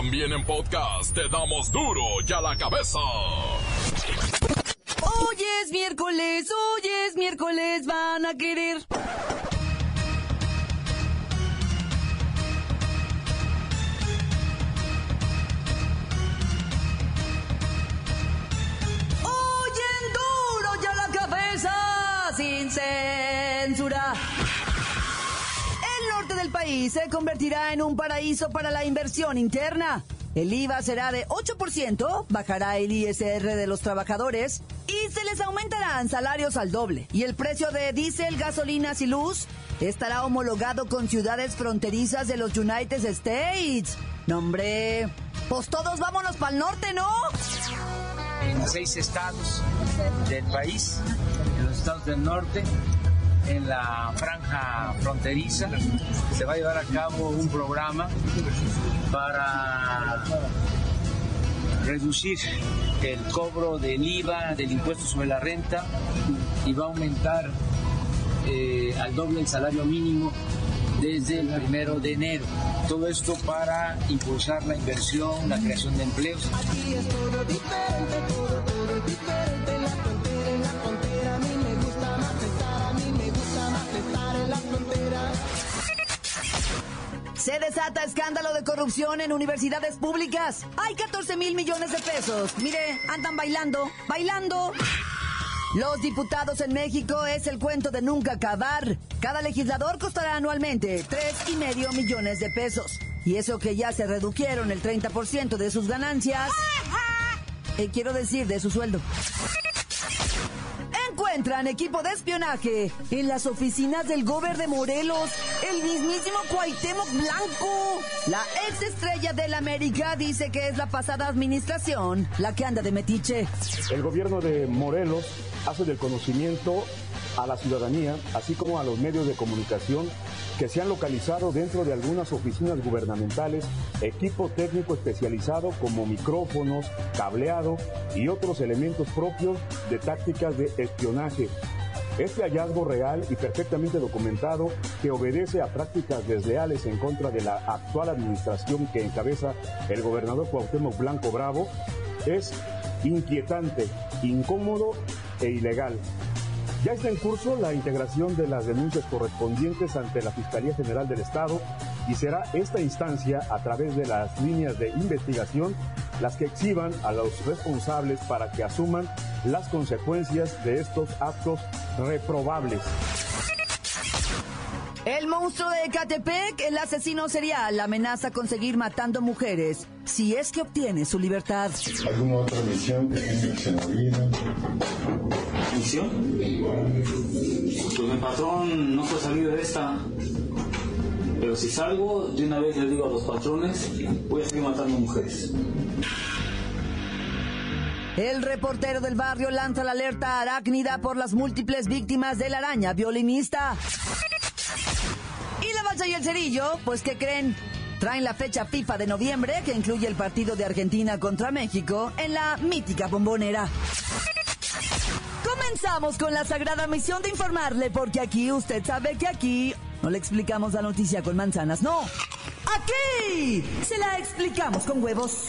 También en podcast te damos duro y a la cabeza. Hoy es miércoles, hoy es miércoles, van a querer. Del país se convertirá en un paraíso para la inversión interna. El IVA será de 8%, bajará el ISR de los trabajadores y se les aumentarán salarios al doble. Y el precio de diésel, gasolinas y luz estará homologado con ciudades fronterizas de los United States. No, hombre, pues todos vámonos para el norte, ¿no? En seis estados del país, en los estados del norte, en la franja fronteriza, se va a llevar a cabo un programa para reducir el cobro del IVA, del impuesto sobre la renta, y va a aumentar eh, al doble el salario mínimo desde el primero de enero. Todo esto para impulsar la inversión, la creación de empleos. Se desata escándalo de corrupción en universidades públicas. Hay 14 mil millones de pesos. Mire, andan bailando, bailando. Los diputados en México es el cuento de nunca acabar. Cada legislador costará anualmente tres y medio millones de pesos. Y eso que ya se redujeron el 30% de sus ganancias. Eh, quiero decir, de su sueldo. Encuentran equipo de espionaje en las oficinas del Gober de Morelos. El mismísimo Cuauhtémoc Blanco. La ex estrella del América dice que es la pasada administración la que anda de metiche. El gobierno de Morelos hace del conocimiento a la ciudadanía, así como a los medios de comunicación que se han localizado dentro de algunas oficinas gubernamentales equipo técnico especializado como micrófonos, cableado y otros elementos propios de tácticas de espionaje. Este hallazgo real y perfectamente documentado que obedece a prácticas desleales en contra de la actual administración que encabeza el gobernador Cuauhtémoc Blanco Bravo es inquietante, incómodo e ilegal. Ya está en curso la integración de las denuncias correspondientes ante la Fiscalía General del Estado y será esta instancia, a través de las líneas de investigación, las que exhiban a los responsables para que asuman las consecuencias de estos actos reprobables. El monstruo de Ecatepec, el asesino serial, amenaza con seguir matando mujeres si es que obtiene su libertad. ¿Alguna otra misión que tenga que? ¿Misión? Pues mi patrón no fue salido de esta. Pero si salgo, de una vez les digo a los patrones, voy a seguir matando mujeres. El reportero del barrio lanza la alerta arácnida por las múltiples víctimas de la araña violinista. Y el cerillo, pues ¿qué creen? Traen la fecha FIFA de noviembre que incluye el partido de Argentina contra México en la mítica bombonera. Comenzamos con la sagrada misión de informarle, porque aquí usted sabe que aquí no le explicamos la noticia con manzanas, no. Aquí se la explicamos con huevos.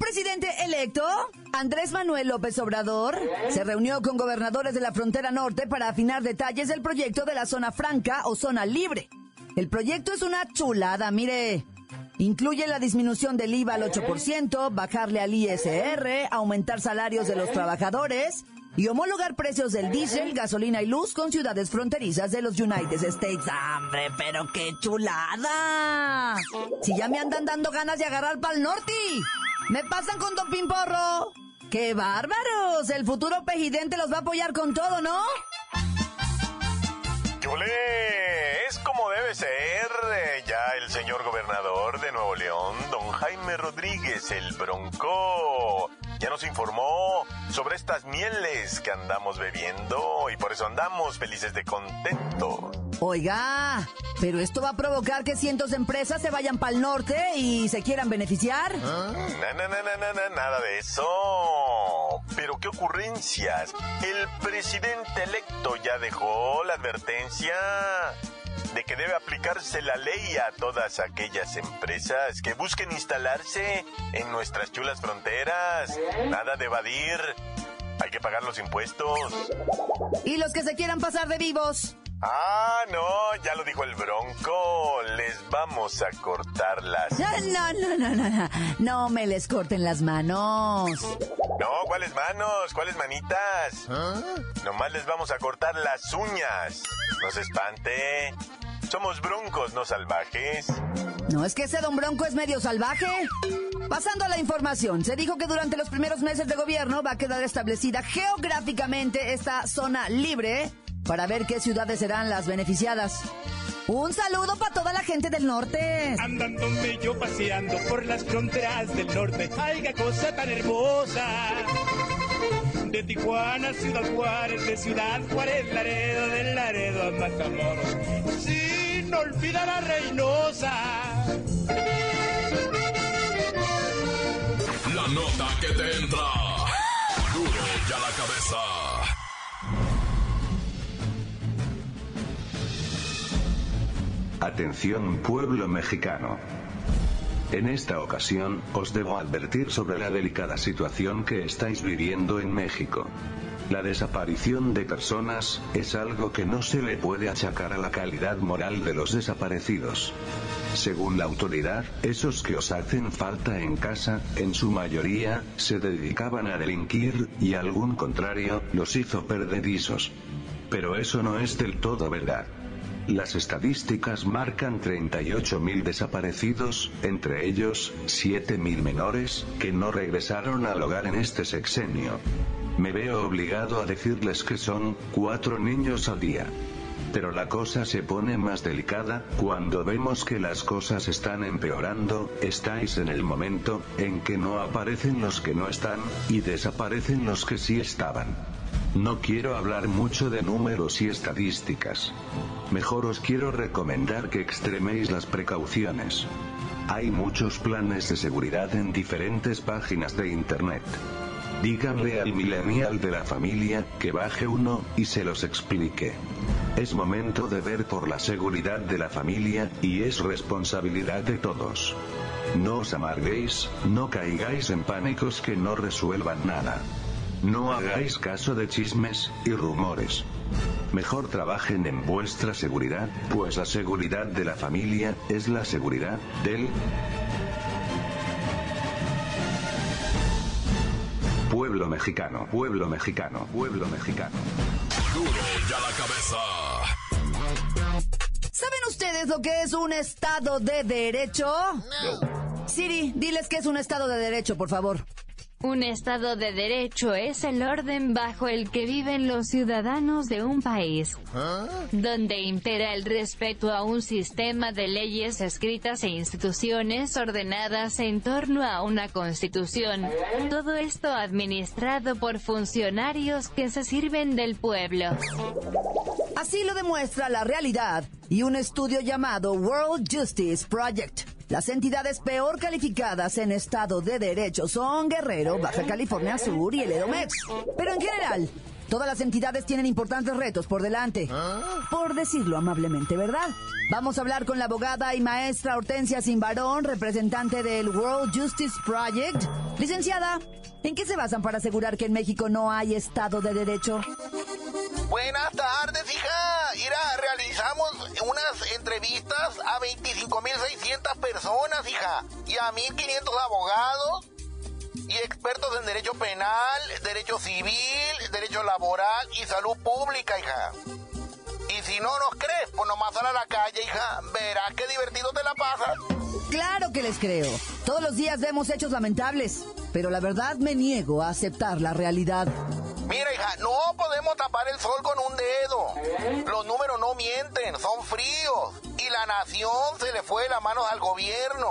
Presidente electo, Andrés Manuel López Obrador, se reunió con gobernadores de la frontera norte para afinar detalles del proyecto de la zona franca o zona libre. El proyecto es una chulada, mire. Incluye la disminución del IVA al 8%, bajarle al ISR, aumentar salarios de los trabajadores y homologar precios del diésel, gasolina y luz con ciudades fronterizas de los United States. ¡Hombre, pero qué chulada! Si ya me andan dando ganas de agarrar para el norte. ¿Me pasan con Don Pimporro? ¡Qué bárbaros! El futuro pejidente los va a apoyar con todo, ¿no? ¡Chulé! es como debe ser. Eh, ya el señor gobernador de Nuevo León, don Jaime Rodríguez, el Bronco, ya nos informó sobre estas mieles que andamos bebiendo y por eso andamos felices de contento. Oiga, pero esto va a provocar que cientos de empresas se vayan para el norte y se quieran beneficiar. No, nada de eso. Pero qué ocurrencias. El presidente electo ya dejó la advertencia de que debe aplicarse la ley a todas aquellas empresas que busquen instalarse en nuestras chulas fronteras. Nada de evadir. Hay que pagar los impuestos. ¿Y los que se quieran pasar de vivos? Ah, no, ya lo dijo el Bronco. Les vamos a cortar las... No, no, no, no, no. No me les corten las manos. No, ¿cuáles manos? ¿Cuáles manitas? Nomás les vamos a cortar las uñas. No se espante. Somos broncos, no salvajes. No, es que ese don Bronco es medio salvaje. Pasando a la información, se dijo que durante los primeros meses de gobierno va a quedar establecida geográficamente esta zona libre para ver qué ciudades serán las beneficiadas. Un saludo para toda la gente del norte. Andándome yo paseando por las fronteras del norte, ¡ay, cosa tan hermosa! De Tijuana, Ciudad Juárez, de Ciudad Juárez, Laredo, del Laredo a Matamoros, sin olvidar a Reynosa. La nota que te entra. Duro ya la cabeza. Atención pueblo mexicano. En esta ocasión, os debo advertir sobre la delicada situación que estáis viviendo en México. La desaparición de personas es algo que no se le puede achacar a la calidad moral de los desaparecidos. Según la autoridad, esos que os hacen falta en casa, en su mayoría, se dedicaban a delinquir, y algún contrario, los hizo perdedizos. Pero eso no es del todo verdad. Las estadísticas marcan 38.000 desaparecidos, entre ellos, 7.000 menores, que no regresaron al hogar en este sexenio. Me veo obligado a decirles que son, cuatro niños al día. Pero la cosa se pone más delicada, cuando vemos que las cosas están empeorando, estáis en el momento, en que no aparecen los que no están, y desaparecen los que sí estaban. No quiero hablar mucho de números y estadísticas. Mejor os quiero recomendar que extreméis las precauciones. Hay muchos planes de seguridad en diferentes páginas de Internet. Díganle al millennial de la familia que baje uno y se los explique. Es momento de ver por la seguridad de la familia, y es responsabilidad de todos. No os amarguéis, no caigáis en pánicos que no resuelvan nada. No hagáis caso de chismes y rumores. Mejor trabajen en vuestra seguridad, pues la seguridad de la familia es la seguridad del pueblo mexicano, pueblo mexicano, pueblo mexicano. Duro ya la cabeza. ¿Saben ustedes lo que es un Estado de Derecho? Siri, diles que es un Estado de Derecho, por favor. Un Estado de Derecho es el orden bajo el que viven los ciudadanos de un país, donde impera el respeto a un sistema de leyes escritas e instituciones ordenadas en torno a una constitución. Todo esto administrado por funcionarios que se sirven del pueblo. Así lo demuestra la realidad y un estudio llamado World Justice Project. Las entidades peor calificadas en estado de derecho son Guerrero, Baja California Sur y el Edomex. Pero en general, todas las entidades tienen importantes retos por delante. Por decirlo amablemente, ¿verdad? Vamos a hablar con la abogada y maestra Hortensia Simbarón, representante del World Justice Project. Licenciada, ¿en qué se basan para asegurar que en México no hay estado de derecho? Buenas tardes, hija. Mira, realizamos unas entrevistas a 25.600 personas, hija, y a 1.500 abogados y expertos en derecho penal, derecho civil, derecho laboral y salud pública, hija. Y si no nos crees, pues nomás sal a la calle, hija. Verás qué divertido te la pasas. Claro que les creo. Todos los días vemos hechos lamentables, pero la verdad me niego a aceptar la realidad. Mira, hija, no podemos tapar el sol con un dedo. Los números no mienten, son fríos. Y la nación se le fue de las manos al gobierno.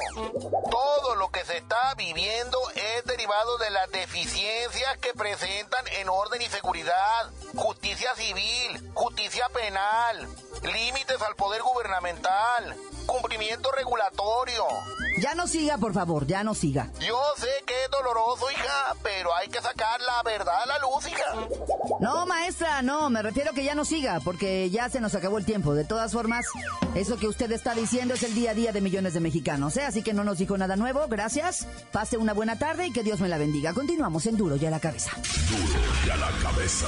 Todo lo que se está viviendo es derivado de las deficiencias que presentan en orden y seguridad, justicia civil, justicia penal, límites al poder gubernamental, cumplimiento regulatorio. Ya no siga, por favor, ya no siga. Yo sé que es doloroso, hija, pero hay que sacar la verdad a la luz, hija. No, maestra, no, me refiero que ya no siga, porque ya se nos acabó el tiempo. De todas formas, eso que usted está diciendo es el día a día de millones de mexicanos, ¿eh? Así que no nos dijo nada nuevo, gracias. Pase una buena tarde y que Dios me la bendiga. Continuamos en Duro y a la cabeza. Duro y a la cabeza.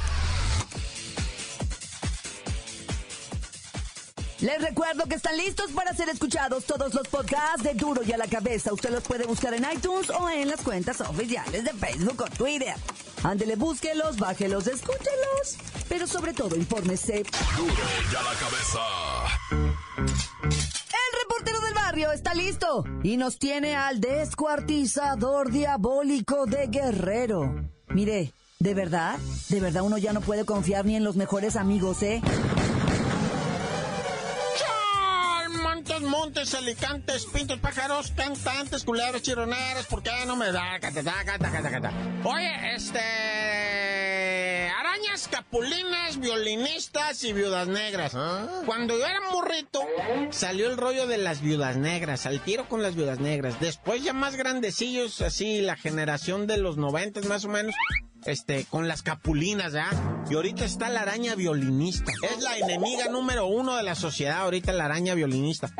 Les recuerdo que están listos para ser escuchados todos los podcasts de Duro y a la cabeza. Usted los puede buscar en iTunes o en las cuentas oficiales de Facebook o Twitter. Ándele, búsquelos, bájelos, escúchelos. Pero sobre todo, infórmese. Duro y a la cabeza. El reportero del barrio está listo y nos tiene al descuartizador diabólico de Guerrero. Mire, de verdad, de verdad uno ya no puede confiar ni en los mejores amigos, ¿eh? Montes, alicantes, pintos, pájaros, cantantes, culeros, chironeros, ¿por qué no me da? Cata, cata, cata, cata. Oye, este... Arañas, capulinas, violinistas y viudas negras. Cuando yo era morrito, salió el rollo de las viudas negras, al tiro con las viudas negras. Después ya más grandecillos, así, la generación de los noventas más o menos, este, con las capulinas, ¿ya? Y ahorita está la araña violinista. Es la enemiga número uno de la sociedad, ahorita la araña violinista.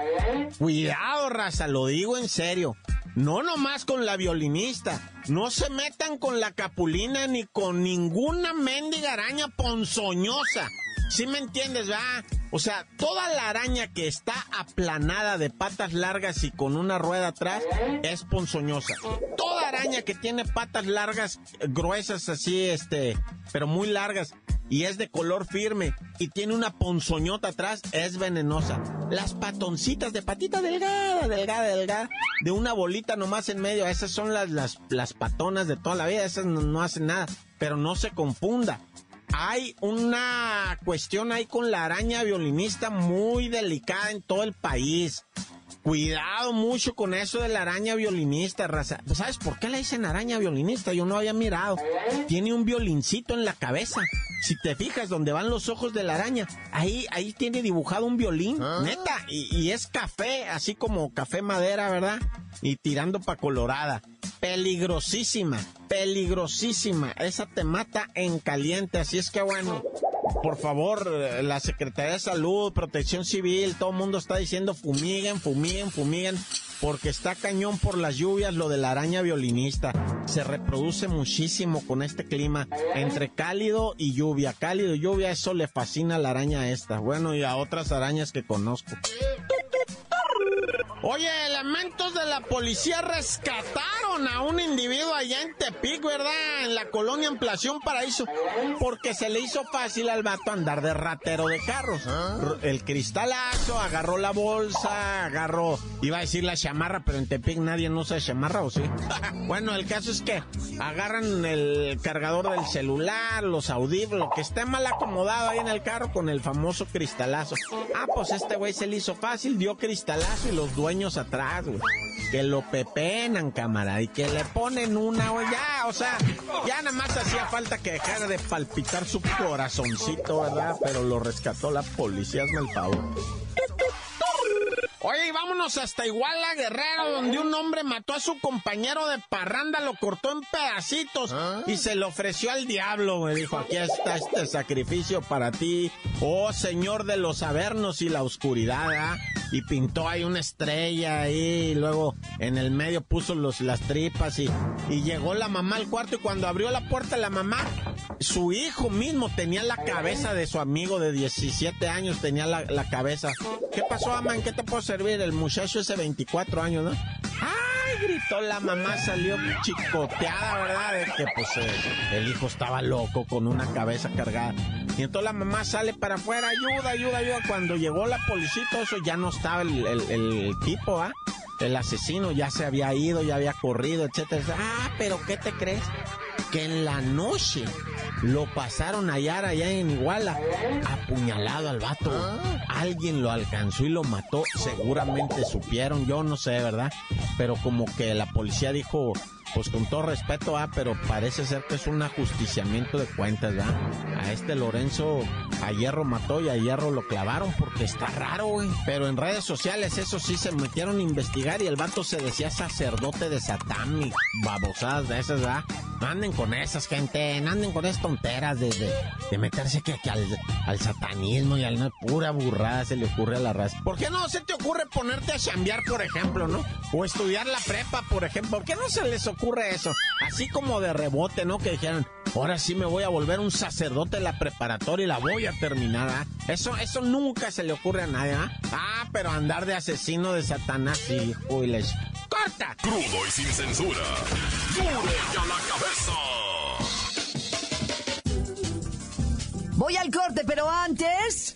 Cuidado, raza, lo digo en serio. No nomás con la violinista. No se metan con la capulina ni con ninguna mendiga araña ponzoñosa. ¿Sí me entiendes, va? O sea, toda la araña que está aplanada de patas largas y con una rueda atrás es ponzoñosa. Toda araña que tiene patas largas, gruesas así, este, pero muy largas y es de color firme y tiene una ponzoñota atrás, es venenosa. Las patoncitas de patita delgada, delgada, delgada, de una bolita nomás en medio, esas son las, las, las patonas de toda la vida, esas no, no hacen nada, pero no se confunda hay una cuestión ahí con la araña violinista muy delicada en todo el país. Cuidado mucho con eso de la araña violinista, raza. ¿Sabes por qué le dicen araña violinista? Yo no había mirado. Tiene un violincito en la cabeza. Si te fijas donde van los ojos de la araña, ahí, ahí tiene dibujado un violín, neta, y, y es café, así como café madera, ¿verdad? Y tirando pa' colorada. Peligrosísima, peligrosísima. Esa te mata en caliente, así es que bueno. Por favor, eh, la Secretaría de Salud, Protección Civil, todo el mundo está diciendo fumiguen, fumiguen, fumiguen, porque está cañón por las lluvias lo de la araña violinista. Se reproduce muchísimo con este clima, entre cálido y lluvia. Cálido y lluvia, eso le fascina a la araña esta. Bueno, y a otras arañas que conozco. Oye, elementos de la policía rescataron a un individuo allá en Tepic, ¿verdad? En la colonia Ampliación Paraíso, porque se le hizo fácil al vato andar de ratero de carros. El cristalazo, agarró la bolsa, agarró, iba a decir la chamarra, pero en Tepic nadie no usa chamarra, ¿o sí? bueno, el caso es que agarran el cargador del celular, los audífonos, lo que esté mal acomodado ahí en el carro con el famoso cristalazo. Ah, pues este güey se le hizo fácil, dio cristalazo y los dueños atrás, güey. Que lo pepenan, cámara, y que le ponen una, güey, ya, o sea, ya nada más hacía falta que dejara de palpitar su corazoncito, ¿verdad? Pero lo rescató la policía, hazme el favor. Oye, y vámonos hasta Iguala, Guerrero, donde un hombre mató a su compañero de parranda, lo cortó en pedacitos y se lo ofreció al diablo. Me dijo, aquí está este sacrificio para ti, oh Señor de los avernos y la oscuridad. ¿ah?". Y pintó ahí una estrella ahí, y luego en el medio puso los, las tripas y, y llegó la mamá al cuarto y cuando abrió la puerta la mamá, su hijo mismo tenía la cabeza de su amigo de 17 años, tenía la, la cabeza. ¿Qué pasó, ama? ¿En qué te puedo servir? El muchacho ese 24 años, ¿no? ¡Ay, gritó la mamá, salió chicoteada, ¿verdad? De que pues eh, el hijo estaba loco con una cabeza cargada. Y entonces la mamá sale para afuera, ayuda, ayuda, ayuda. Cuando llegó la policía, todo eso ya no estaba el- el tipo, ¿ah? El asesino ya se había ido, ya había corrido, etcétera. Ah, pero ¿qué te crees? Que en la noche lo pasaron a hallar allá en Iguala, apuñalado al vato. Alguien lo alcanzó y lo mató. Seguramente supieron, yo no sé, ¿verdad? Pero como que la policía dijo, pues con todo respeto, ah, pero parece ser que es un ajusticiamiento de cuentas, ¿verdad? A este Lorenzo a Hierro mató y a Hierro lo clavaron porque está raro, güey. Pero en redes sociales, eso sí, se metieron a investigar y el vato se decía sacerdote de Satán y babosadas de esas, ¿verdad? No anden con esas, gente, no anden con esas tonteras de, de, meterse que, al, satanismo y al pura burrada se le ocurre a la raza. ¿Por qué no se te ocurre ponerte a chambear, por ejemplo, no? O estudiar la prepa, por ejemplo. ¿Por qué no se les ocurre eso? Así como de rebote, ¿no? Que dijeran, ahora sí me voy a volver un sacerdote en la preparatoria y la voy a terminar, ¿ah? Eso, eso nunca se le ocurre a nadie, ¿ah? Ah, pero andar de asesino de Satanás, y les... ¡Corta! Crudo y sin censura. Duro y a la cabeza. Voy al corte, pero antes...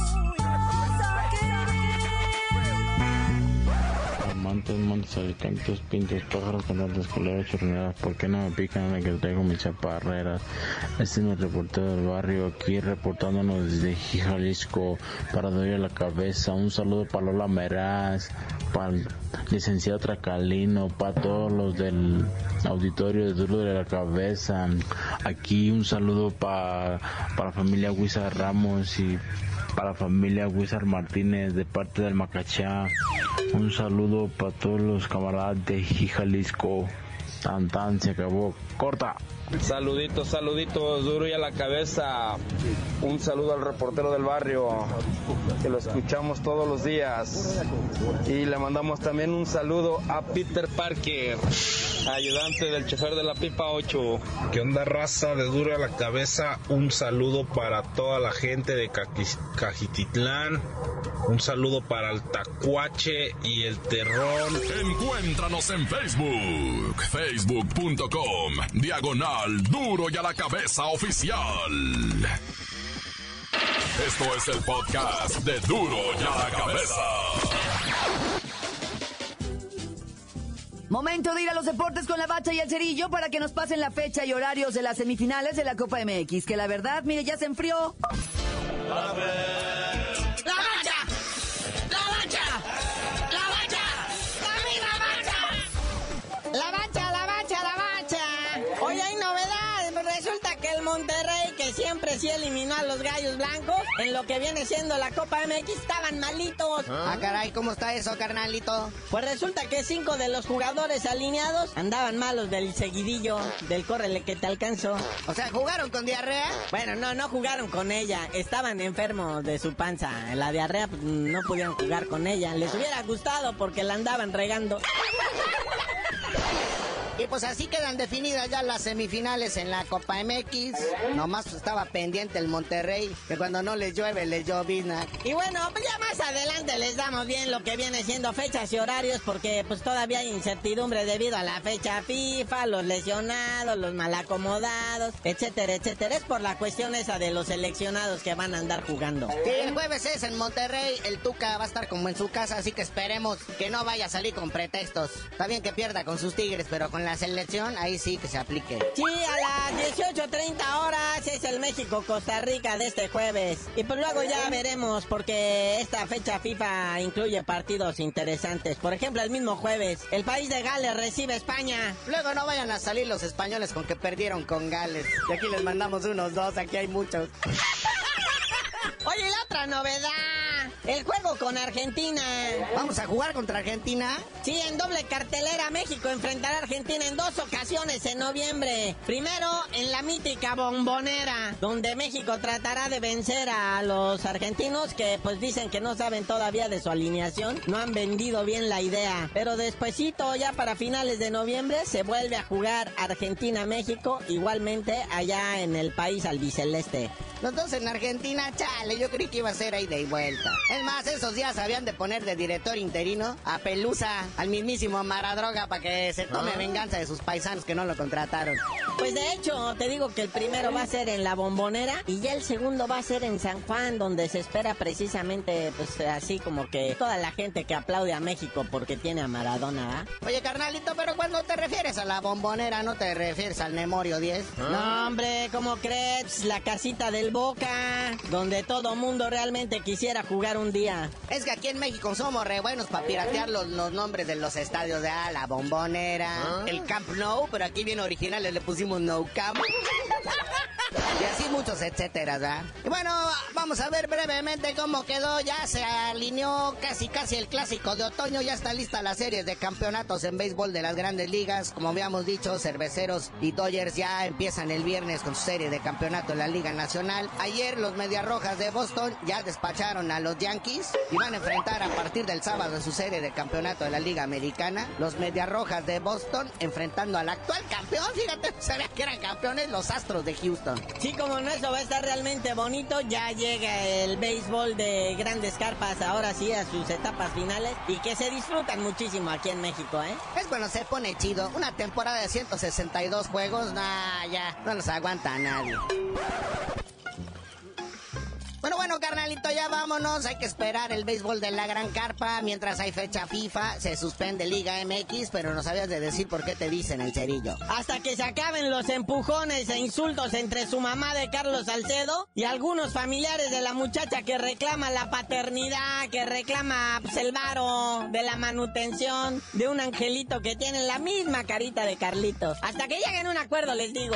Montes, alicantes, pintos, pájaros, cantantes, culeras, chorneadas, ¿por qué no me pican que traigo mis chaparreras? Este es mi reportero del barrio, aquí reportándonos desde Jalisco, para doy a la cabeza. Un saludo para Lola Meraz, para licenciado Tracalino, para todos los del auditorio de Duro de la Cabeza. Aquí un saludo para, para la familia Huiza Ramos y para la familia Wizard Martínez de parte del Macachá. Un saludo para todos los camaradas de Jalisco. Tan tan se acabó. Corta. Saluditos, saluditos, duro y a la cabeza. Un saludo al reportero del barrio, que lo escuchamos todos los días. Y le mandamos también un saludo a Peter Parker, ayudante del chofer de la Pipa 8. ¿Qué onda raza de duro a la cabeza? Un saludo para toda la gente de Cajititlán. Un saludo para el Tacuache y el Terrón. Encuéntranos en Facebook, facebook.com, diagonal duro y a la cabeza oficial. Esto es el podcast de duro y a la cabeza. Momento de ir a los deportes con la bacha y el cerillo para que nos pasen la fecha y horarios de las semifinales de la Copa MX, que la verdad, mire, ya se enfrió. ¡La sí eliminó a los gallos blancos, en lo que viene siendo la Copa MX, estaban malitos. Ah, caray, ¿cómo está eso, carnalito? Pues resulta que cinco de los jugadores alineados andaban malos del seguidillo, del córrele que te alcanzó. O sea, ¿jugaron con diarrea? Bueno, no, no jugaron con ella. Estaban enfermos de su panza. La diarrea pues, no pudieron jugar con ella. Les hubiera gustado porque la andaban regando. Y pues así quedan definidas ya las semifinales en la Copa MX. Nomás estaba pendiente el Monterrey, que cuando no les llueve, les llovizna. Y bueno, pues ya más adelante les damos bien lo que viene siendo fechas y horarios porque pues todavía hay incertidumbre debido a la fecha FIFA, los lesionados, los mal acomodados, etcétera, etcétera. Es por la cuestión esa de los seleccionados que van a andar jugando. Sí, el jueves es en Monterrey, el Tuca va a estar como en su casa, así que esperemos que no vaya a salir con pretextos. Está bien que pierda con sus tigres, pero con la selección, ahí sí que se aplique. Sí, a las 18.30 horas es el México-Costa Rica de este jueves. Y pues luego ya veremos porque esta fecha FIFA incluye partidos interesantes. Por ejemplo, el mismo jueves, el país de Gales recibe a España. Luego no vayan a salir los españoles con que perdieron con Gales. Y aquí les mandamos unos dos, aquí hay muchos. Oye, la otra novedad. El juego con Argentina. ¿Vamos a jugar contra Argentina? Sí, en doble cartelera México enfrentará a Argentina en dos ocasiones en noviembre. Primero en la mítica bombonera, donde México tratará de vencer a los argentinos que pues dicen que no saben todavía de su alineación, no han vendido bien la idea. Pero despuesito, ya para finales de noviembre, se vuelve a jugar Argentina-México, igualmente allá en el país albiceleste. Los dos en Argentina, chale, yo creí que iba a ser ahí de vuelta. Es más, esos días habían de poner de director interino a Pelusa, al mismísimo Maradroga, para que se tome Ah. venganza de sus paisanos que no lo contrataron. Pues de hecho, te digo que el primero va a ser en la bombonera y ya el segundo va a ser en San Juan, donde se espera precisamente, pues así como que toda la gente que aplaude a México porque tiene a Maradona, ¿ah? Oye, carnalito, pero cuando te refieres a la bombonera, no te refieres al Memorio 10. No, hombre, ¿cómo crees? La casita del Boca, donde todo mundo realmente quisiera jugar un día. Es que aquí en México somos re buenos para piratear los, los nombres de los estadios de ah, la bombonera, el Camp Nou, pero aquí bien originales le pusimos No Camp. Y así muchos etcétera, ¿verdad? Y bueno, vamos a ver brevemente cómo quedó. Ya se alineó casi casi el clásico de otoño. Ya está lista la serie de campeonatos en béisbol de las grandes ligas. Como habíamos dicho, Cerveceros y Dodgers ya empiezan el viernes con su serie de campeonato en la Liga Nacional. Ayer los Medias Rojas de Boston ya despacharon a los Yankees y van a enfrentar a partir del sábado su serie de campeonato de la Liga Americana. Los Medias Rojas de Boston enfrentando al actual campeón. Fíjate, sabía que eran campeones los Astros de Houston. Sí, como no, eso va a estar realmente bonito. Ya llega el béisbol de grandes carpas, ahora sí, a sus etapas finales y que se disfrutan muchísimo aquí en México, ¿eh? Es cuando se pone chido. Una temporada de 162 juegos, nah, ya, no los aguanta nadie. Carnalito, ya vámonos. Hay que esperar el béisbol de la Gran Carpa. Mientras hay fecha FIFA, se suspende Liga MX, pero no sabías de decir por qué te dicen el cerillo. Hasta que se acaben los empujones e insultos entre su mamá de Carlos Salcedo y algunos familiares de la muchacha que reclama la paternidad, que reclama pues, el varo de la manutención de un angelito que tiene la misma carita de Carlitos. Hasta que lleguen a un acuerdo, les digo.